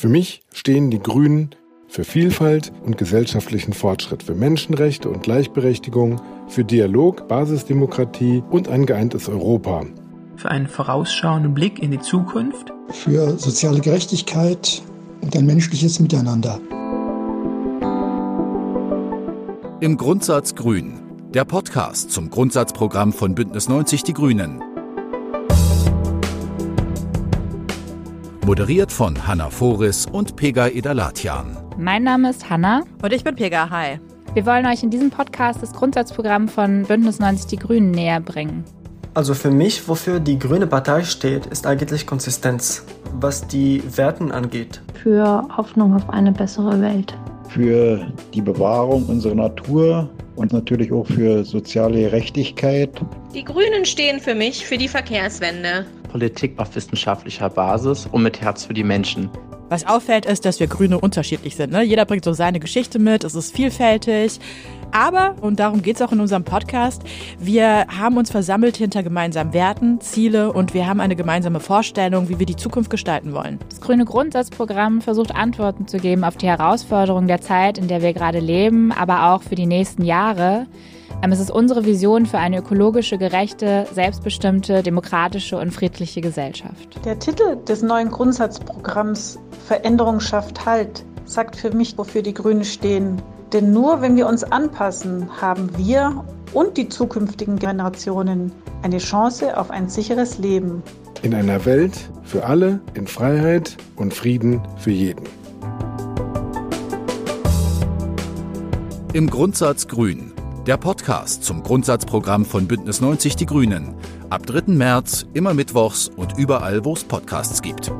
Für mich stehen die Grünen für Vielfalt und gesellschaftlichen Fortschritt, für Menschenrechte und Gleichberechtigung, für Dialog, Basisdemokratie und ein geeintes Europa. Für einen vorausschauenden Blick in die Zukunft. Für soziale Gerechtigkeit und ein menschliches Miteinander. Im Grundsatz Grün. Der Podcast zum Grundsatzprogramm von Bündnis 90 Die Grünen. Moderiert von Hanna Foris und Pega Edalatian. Mein Name ist Hanna. Und ich bin Pega. Hi. Wir wollen euch in diesem Podcast das Grundsatzprogramm von Bündnis 90 Die Grünen näher bringen. Also für mich, wofür die Grüne Partei steht, ist eigentlich Konsistenz, was die Werten angeht. Für Hoffnung auf eine bessere Welt. Für die Bewahrung unserer Natur und natürlich auch für soziale Gerechtigkeit. Die Grünen stehen für mich für die Verkehrswende. Politik auf wissenschaftlicher Basis und mit Herz für die Menschen. Was auffällt, ist, dass wir Grüne unterschiedlich sind. Ne? Jeder bringt so seine Geschichte mit, es ist vielfältig. Aber, und darum geht es auch in unserem Podcast, wir haben uns versammelt hinter gemeinsamen Werten, Ziele und wir haben eine gemeinsame Vorstellung, wie wir die Zukunft gestalten wollen. Das grüne Grundsatzprogramm versucht Antworten zu geben auf die Herausforderungen der Zeit, in der wir gerade leben, aber auch für die nächsten Jahre. Ähm, es ist unsere Vision für eine ökologische, gerechte, selbstbestimmte, demokratische und friedliche Gesellschaft. Der Titel des neuen Grundsatzprogramms Veränderung schafft Halt sagt für mich, wofür die Grünen stehen. Denn nur wenn wir uns anpassen, haben wir und die zukünftigen Generationen eine Chance auf ein sicheres Leben. In einer Welt für alle, in Freiheit und Frieden für jeden. Im Grundsatz Grün. Der Podcast zum Grundsatzprogramm von Bündnis 90 Die Grünen. Ab 3. März, immer mittwochs und überall, wo es Podcasts gibt.